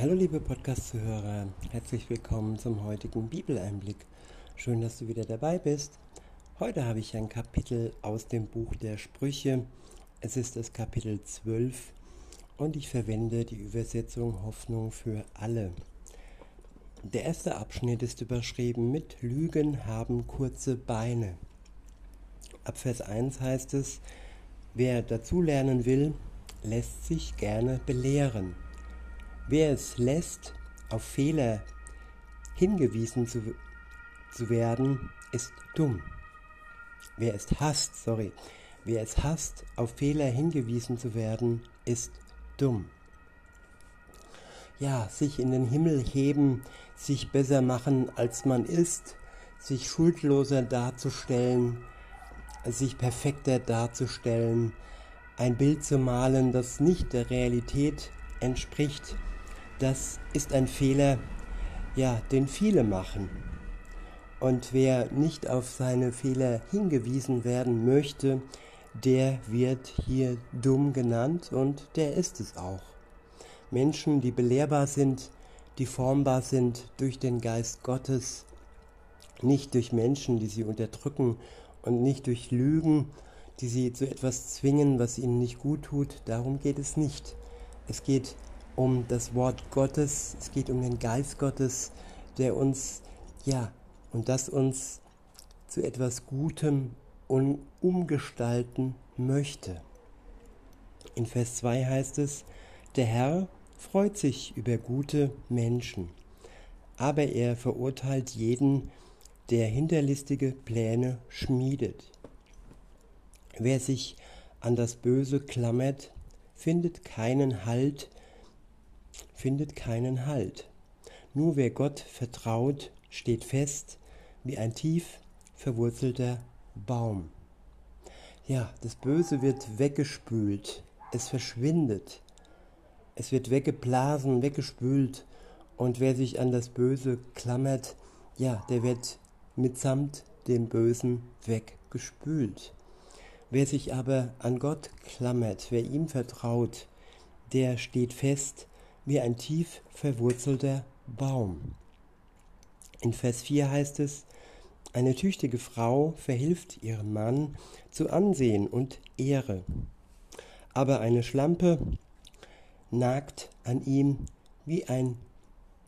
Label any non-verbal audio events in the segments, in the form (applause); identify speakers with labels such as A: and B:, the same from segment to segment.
A: Hallo liebe Podcast-Zuhörer, herzlich willkommen zum heutigen Bibeleinblick. Schön, dass du wieder dabei bist. Heute habe ich ein Kapitel aus dem Buch der Sprüche. Es ist das Kapitel 12 und ich verwende die Übersetzung Hoffnung für alle. Der erste Abschnitt ist überschrieben mit Lügen haben kurze Beine. Ab Vers 1 heißt es, wer dazulernen will, lässt sich gerne belehren. Wer es lässt, auf Fehler hingewiesen zu, zu werden, ist dumm. Wer es hasst, sorry, wer es hasst, auf Fehler hingewiesen zu werden, ist dumm. Ja, sich in den Himmel heben, sich besser machen, als man ist, sich schuldloser darzustellen, sich perfekter darzustellen, ein Bild zu malen, das nicht der Realität entspricht, das ist ein Fehler, ja, den viele machen. Und wer nicht auf seine Fehler hingewiesen werden möchte, der wird hier dumm genannt und der ist es auch. Menschen, die belehrbar sind, die formbar sind durch den Geist Gottes, nicht durch Menschen, die sie unterdrücken und nicht durch Lügen, die sie zu etwas zwingen, was ihnen nicht gut tut. Darum geht es nicht. Es geht um das Wort Gottes, es geht um den Geist Gottes, der uns, ja, und das uns zu etwas Gutem und umgestalten möchte. In Vers 2 heißt es, der Herr freut sich über gute Menschen, aber er verurteilt jeden, der hinterlistige Pläne schmiedet. Wer sich an das Böse klammert, findet keinen Halt findet keinen Halt. Nur wer Gott vertraut, steht fest wie ein tief verwurzelter Baum. Ja, das Böse wird weggespült, es verschwindet, es wird weggeblasen, weggespült und wer sich an das Böse klammert, ja, der wird mitsamt dem Bösen weggespült. Wer sich aber an Gott klammert, wer ihm vertraut, der steht fest wie ein tief verwurzelter Baum. In Vers 4 heißt es, eine tüchtige Frau verhilft ihrem Mann zu Ansehen und Ehre, aber eine Schlampe nagt an ihm wie, ein,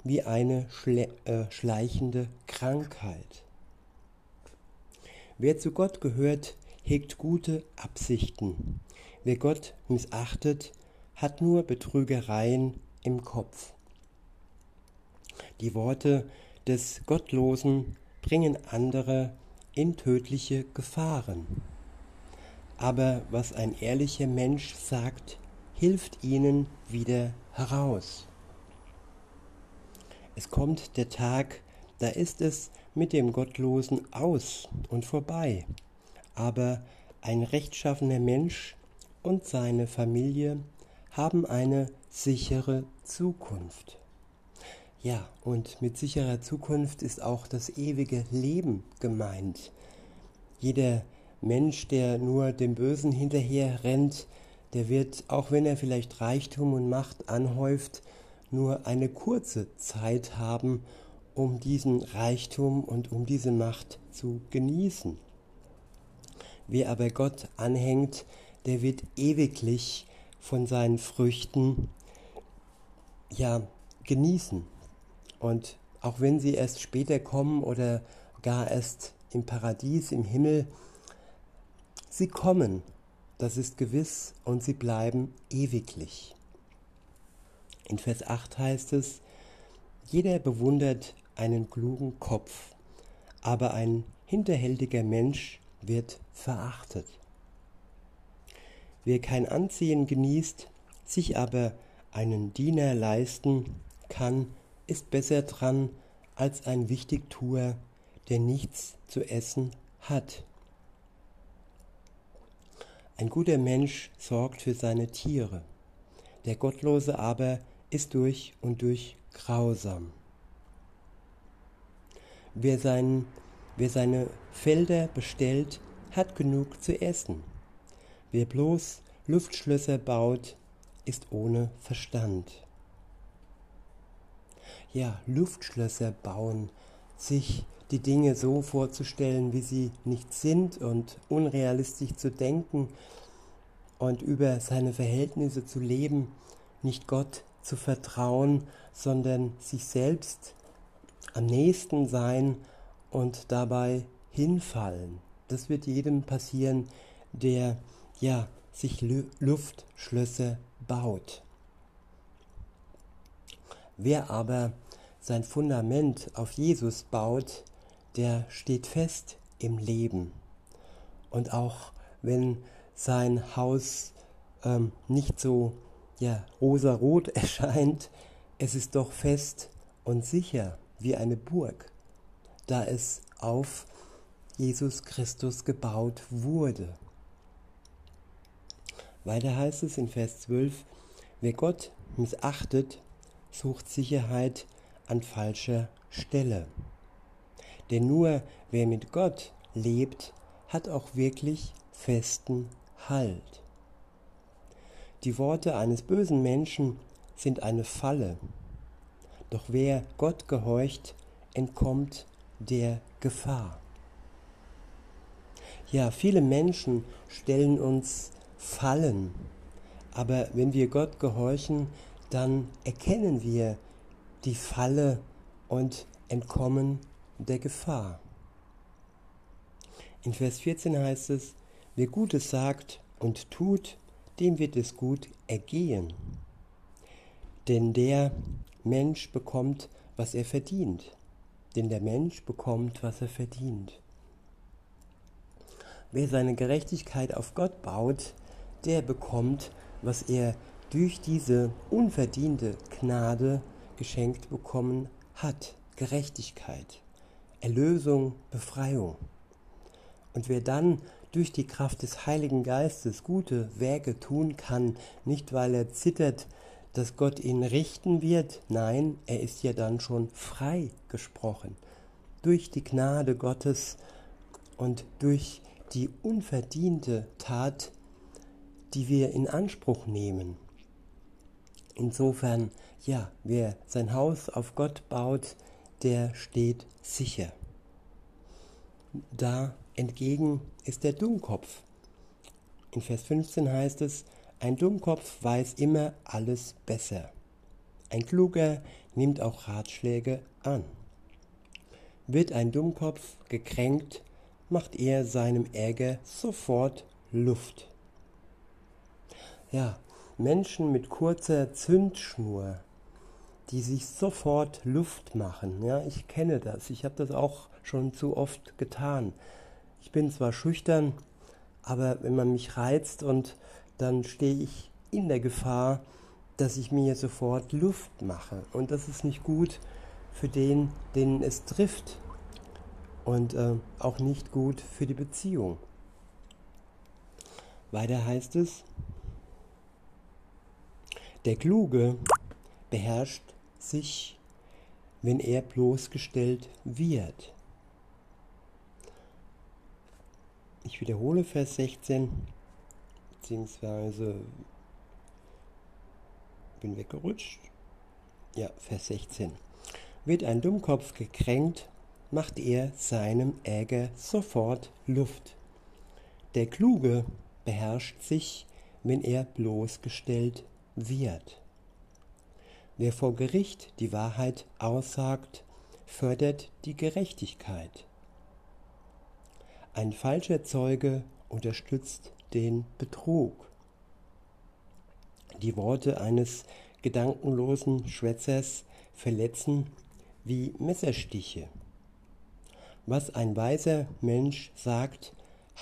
A: wie eine schle äh, schleichende Krankheit. Wer zu Gott gehört, hegt gute Absichten. Wer Gott missachtet, hat nur Betrügereien im Kopf. Die Worte des Gottlosen bringen andere in tödliche Gefahren. Aber was ein ehrlicher Mensch sagt, hilft ihnen wieder heraus. Es kommt der Tag, da ist es mit dem Gottlosen aus und vorbei. Aber ein rechtschaffener Mensch und seine Familie haben eine sichere Zukunft. Ja, und mit sicherer Zukunft ist auch das ewige Leben gemeint. Jeder Mensch, der nur dem Bösen hinterher rennt, der wird, auch wenn er vielleicht Reichtum und Macht anhäuft, nur eine kurze Zeit haben, um diesen Reichtum und um diese Macht zu genießen. Wer aber Gott anhängt, der wird ewiglich von seinen Früchten ja genießen. Und auch wenn sie erst später kommen oder gar erst im Paradies, im Himmel, sie kommen, das ist gewiss, und sie bleiben ewiglich. In Vers 8 heißt es, jeder bewundert einen klugen Kopf, aber ein hinterhältiger Mensch wird verachtet. Wer kein Ansehen genießt, sich aber einen Diener leisten kann, ist besser dran als ein Wichtigtuer, der nichts zu essen hat. Ein guter Mensch sorgt für seine Tiere, der Gottlose aber ist durch und durch grausam. Wer, sein, wer seine Felder bestellt, hat genug zu essen. Wer bloß Luftschlösser baut, ist ohne Verstand. ja, Luftschlösser bauen, sich die Dinge so vorzustellen, wie sie nicht sind und unrealistisch zu denken und über seine Verhältnisse zu leben, nicht Gott zu vertrauen, sondern sich selbst am nächsten sein und dabei hinfallen. Das wird jedem passieren, der ja sich Luftschlösser baut. Wer aber sein Fundament auf Jesus baut, der steht fest im Leben. Und auch wenn sein Haus ähm, nicht so ja, rosarot (laughs) erscheint, es ist doch fest und sicher wie eine Burg, da es auf Jesus Christus gebaut wurde. Weiter heißt es in Vers 12, wer Gott missachtet, sucht Sicherheit an falscher Stelle. Denn nur wer mit Gott lebt, hat auch wirklich festen Halt. Die Worte eines bösen Menschen sind eine Falle, doch wer Gott gehorcht, entkommt der Gefahr. Ja, viele Menschen stellen uns Fallen, aber wenn wir Gott gehorchen, dann erkennen wir die Falle und entkommen der Gefahr. In Vers 14 heißt es, wer Gutes sagt und tut, dem wird es gut ergehen. Denn der Mensch bekommt, was er verdient. Denn der Mensch bekommt, was er verdient. Wer seine Gerechtigkeit auf Gott baut, der bekommt, was er durch diese unverdiente Gnade geschenkt bekommen hat. Gerechtigkeit. Erlösung, Befreiung. Und wer dann durch die Kraft des Heiligen Geistes gute Werke tun kann, nicht weil er zittert, dass Gott ihn richten wird, nein, er ist ja dann schon frei gesprochen. Durch die Gnade Gottes und durch die unverdiente Tat, die wir in Anspruch nehmen. Insofern, ja, wer sein Haus auf Gott baut, der steht sicher. Da entgegen ist der Dummkopf. In Vers 15 heißt es, ein Dummkopf weiß immer alles besser. Ein Kluger nimmt auch Ratschläge an. Wird ein Dummkopf gekränkt, macht er seinem Ärger sofort Luft. Ja, Menschen mit kurzer Zündschnur die sich sofort Luft machen. Ja, ich kenne das. Ich habe das auch schon zu oft getan. Ich bin zwar schüchtern, aber wenn man mich reizt und dann stehe ich in der Gefahr, dass ich mir sofort Luft mache. Und das ist nicht gut für den, den es trifft. Und äh, auch nicht gut für die Beziehung. Weiter heißt es, der Kluge beherrscht sich, wenn er bloßgestellt wird. Ich wiederhole Vers 16, beziehungsweise bin weggerutscht. Ja, Vers 16. Wird ein Dummkopf gekränkt, macht er seinem Ärger sofort Luft. Der Kluge beherrscht sich, wenn er bloßgestellt wird. Wer vor Gericht die Wahrheit aussagt, fördert die Gerechtigkeit. Ein falscher Zeuge unterstützt den Betrug. Die Worte eines gedankenlosen Schwätzers verletzen wie Messerstiche. Was ein weiser Mensch sagt,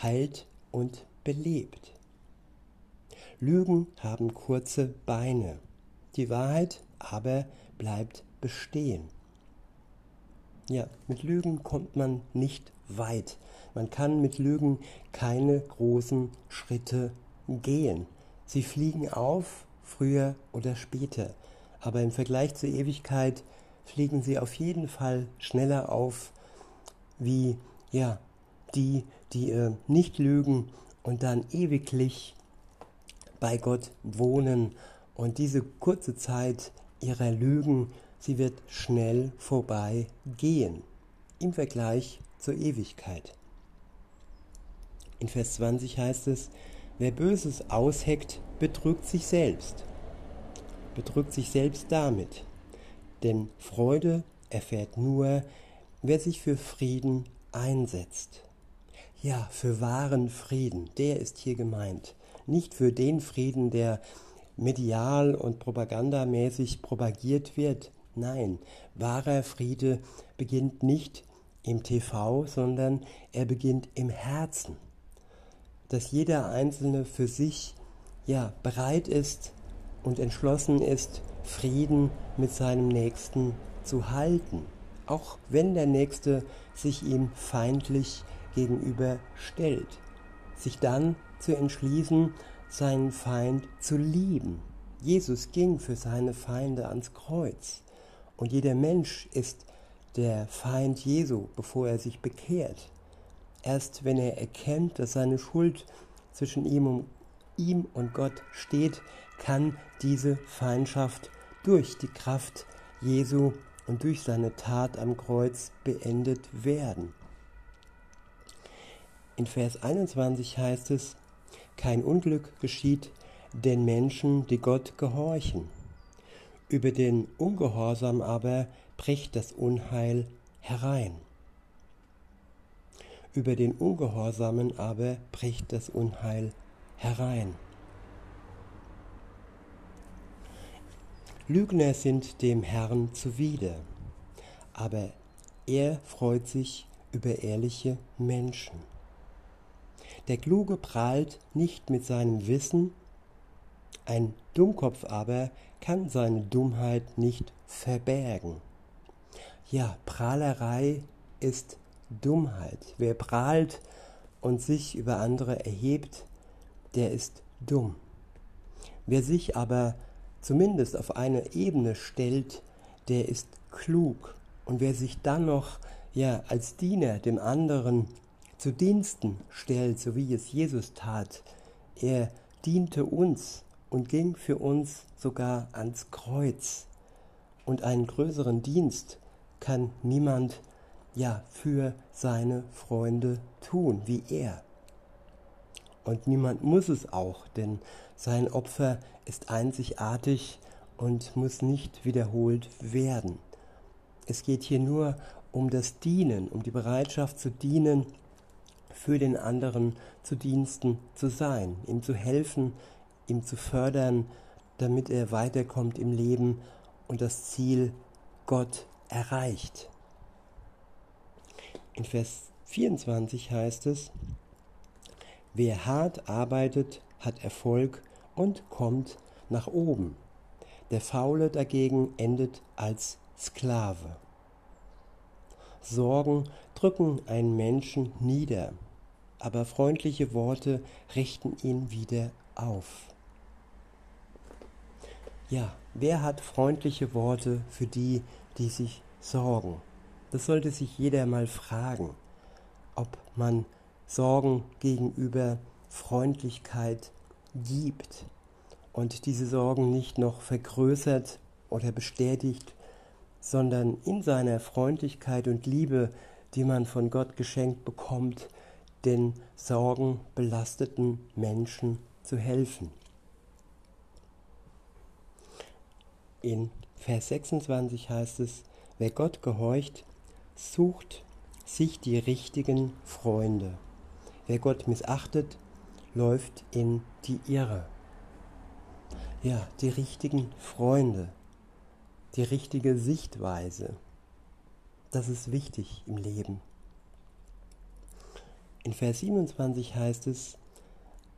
A: heilt und belebt. Lügen haben kurze Beine. Die Wahrheit aber bleibt bestehen. Ja, mit Lügen kommt man nicht weit. Man kann mit Lügen keine großen Schritte gehen. Sie fliegen auf, früher oder später. Aber im Vergleich zur Ewigkeit fliegen sie auf jeden Fall schneller auf wie ja, die, die äh, nicht lügen und dann ewiglich bei Gott wohnen und diese kurze Zeit ihrer Lügen sie wird schnell vorbei gehen im Vergleich zur Ewigkeit. In Vers 20 heißt es, wer Böses ausheckt, betrügt sich selbst. Betrügt sich selbst damit. Denn Freude erfährt nur, wer sich für Frieden einsetzt. Ja, für wahren Frieden, der ist hier gemeint. Nicht für den Frieden, der medial und propagandamäßig propagiert wird. Nein, wahrer Friede beginnt nicht im TV, sondern er beginnt im Herzen. Dass jeder Einzelne für sich ja bereit ist und entschlossen ist, Frieden mit seinem Nächsten zu halten, auch wenn der Nächste sich ihm feindlich gegenüber stellt. Sich dann zu entschließen, seinen Feind zu lieben. Jesus ging für seine Feinde ans Kreuz. Und jeder Mensch ist der Feind Jesu, bevor er sich bekehrt. Erst wenn er erkennt, dass seine Schuld zwischen ihm und, ihm und Gott steht, kann diese Feindschaft durch die Kraft Jesu und durch seine Tat am Kreuz beendet werden. In Vers 21 heißt es, kein Unglück geschieht den Menschen, die Gott gehorchen. Über den Ungehorsam aber bricht das Unheil herein. Über den Ungehorsamen aber bricht das Unheil herein. Lügner sind dem Herrn zuwider, aber er freut sich über ehrliche Menschen. Der Kluge prahlt nicht mit seinem Wissen, ein Dummkopf aber kann seine Dummheit nicht verbergen. Ja, Prahlerei ist Dummheit. Wer prahlt und sich über andere erhebt, der ist dumm. Wer sich aber zumindest auf eine Ebene stellt, der ist klug. Und wer sich dann noch ja als Diener dem anderen zu Diensten stellt, so wie es Jesus tat, er diente uns und ging für uns sogar ans Kreuz. Und einen größeren Dienst kann niemand ja für seine Freunde tun wie er. Und niemand muss es auch, denn sein Opfer ist einzigartig und muss nicht wiederholt werden. Es geht hier nur um das Dienen, um die Bereitschaft zu dienen, für den anderen zu Diensten zu sein, ihm zu helfen, ihm zu fördern, damit er weiterkommt im Leben und das Ziel Gott erreicht. In Vers 24 heißt es, wer hart arbeitet, hat Erfolg und kommt nach oben. Der Faule dagegen endet als Sklave. Sorgen drücken einen Menschen nieder, aber freundliche Worte richten ihn wieder auf. Ja, wer hat freundliche Worte für die, die sich sorgen? Das sollte sich jeder mal fragen, ob man Sorgen gegenüber Freundlichkeit gibt und diese Sorgen nicht noch vergrößert oder bestätigt, sondern in seiner Freundlichkeit und Liebe, die man von Gott geschenkt bekommt, den Sorgen belasteten Menschen zu helfen. In Vers 26 heißt es, wer Gott gehorcht, sucht sich die richtigen Freunde. Wer Gott missachtet, läuft in die Irre. Ja, die richtigen Freunde, die richtige Sichtweise, das ist wichtig im Leben. In Vers 27 heißt es,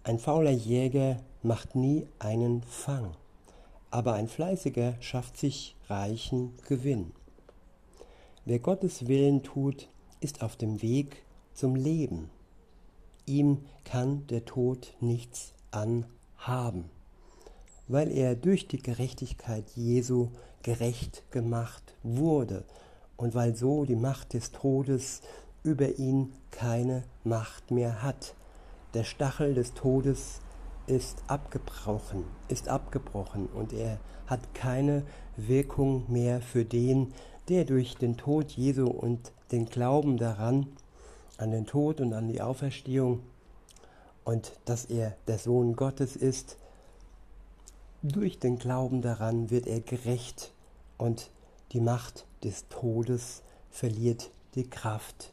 A: ein fauler Jäger macht nie einen Fang, aber ein fleißiger schafft sich reichen Gewinn. Wer Gottes Willen tut, ist auf dem Weg zum Leben ihm kann der Tod nichts anhaben, weil er durch die Gerechtigkeit Jesu gerecht gemacht wurde und weil so die Macht des Todes über ihn keine Macht mehr hat. Der Stachel des Todes ist abgebrochen, ist abgebrochen und er hat keine Wirkung mehr für den, der durch den Tod Jesu und den Glauben daran, an den Tod und an die Auferstehung und dass er der Sohn Gottes ist, durch den Glauben daran wird er gerecht und die Macht des Todes verliert die Kraft